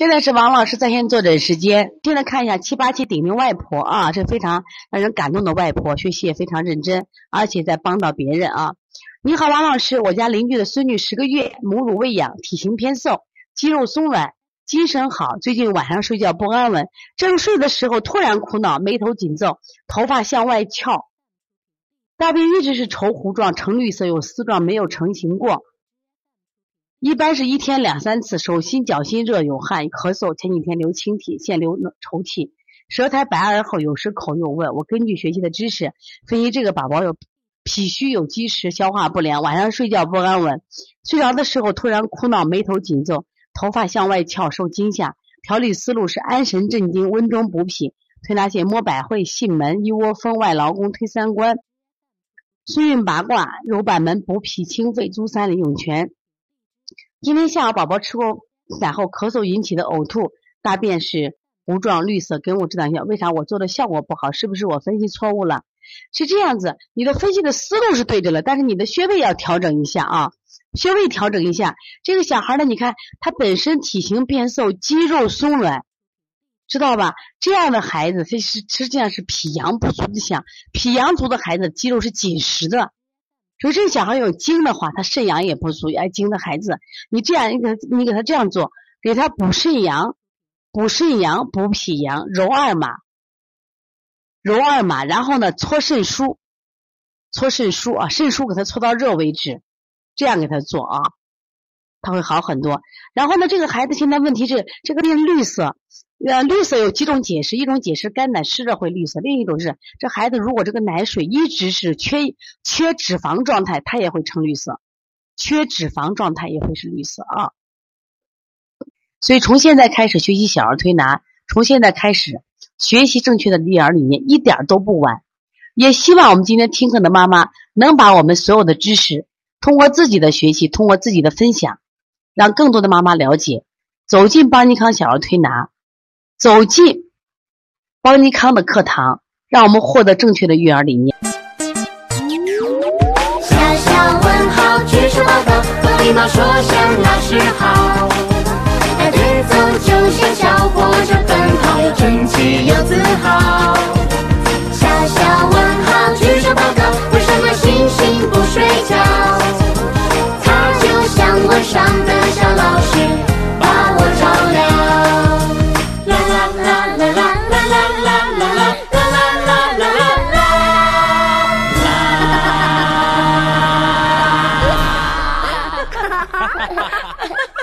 现在是王老师在线坐诊时间。现在看一下七八七顶名外婆啊，这非常让人感动的外婆，学习也非常认真，而且在帮到别人啊。你好，王老师，我家邻居的孙女十个月，母乳喂养，体型偏瘦，肌肉松软，精神好。最近晚上睡觉不安稳，正睡的时候突然苦恼，眉头紧皱，头发向外翘，大便一直是稠糊状，呈绿色，有丝状，没有成型过。一般是一天两三次，手心脚心热有汗咳嗽，前几天流清涕，现流稠气，舌苔白而厚，有时口又问。我根据学习的知识分析，这个宝宝有脾虚有积食，消化不良，晚上睡觉不安稳，睡着的时候突然哭闹，眉头紧皱，头发向外翘，受惊吓。调理思路是安神镇惊，温中补脾，推拿线摸百会，囟门，一窝蜂，外劳宫，推三关，孙运八卦，揉板门，补脾清肺，足三里，涌泉。今天下午宝宝吃过饭后咳嗽引起的呕吐，大便是糊状绿色，给我指导一下，为啥我做的效果不好？是不是我分析错误了？是这样子，你的分析的思路是对的了，但是你的穴位要调整一下啊，穴位调整一下。这个小孩呢，你看他本身体型变瘦，肌肉松软，知道吧？这样的孩子，其实实际上是脾阳不足。你想，脾阳足的孩子肌肉是紧实的。所以这个小孩有精的话，他肾阳也不足。爱精的孩子，你这样你给他，你给他这样做，给他补肾阳，补肾阳，补脾阳，揉二马，揉二马，然后呢搓肾腧，搓肾腧啊，肾腧给他搓到热为止，这样给他做啊，他会好很多。然后呢，这个孩子现在问题是这个变绿色。呃，绿色有几种解释，一种解释肝胆湿热会绿色，另一种是这孩子如果这个奶水一直是缺缺脂肪状态，它也会呈绿色，缺脂肪状态也会是绿色啊。所以从现在开始学习小儿推拿，从现在开始学习正确的育儿理念，一点都不晚。也希望我们今天听课的妈妈能把我们所有的知识，通过自己的学习，通过自己的分享，让更多的妈妈了解，走进邦尼康小儿推拿。走进邦尼康的课堂，让我们获得正确的育儿理念。小小问号，举手报告，和礼貌说声老师好。大节奏就像小哈哈哈哈哈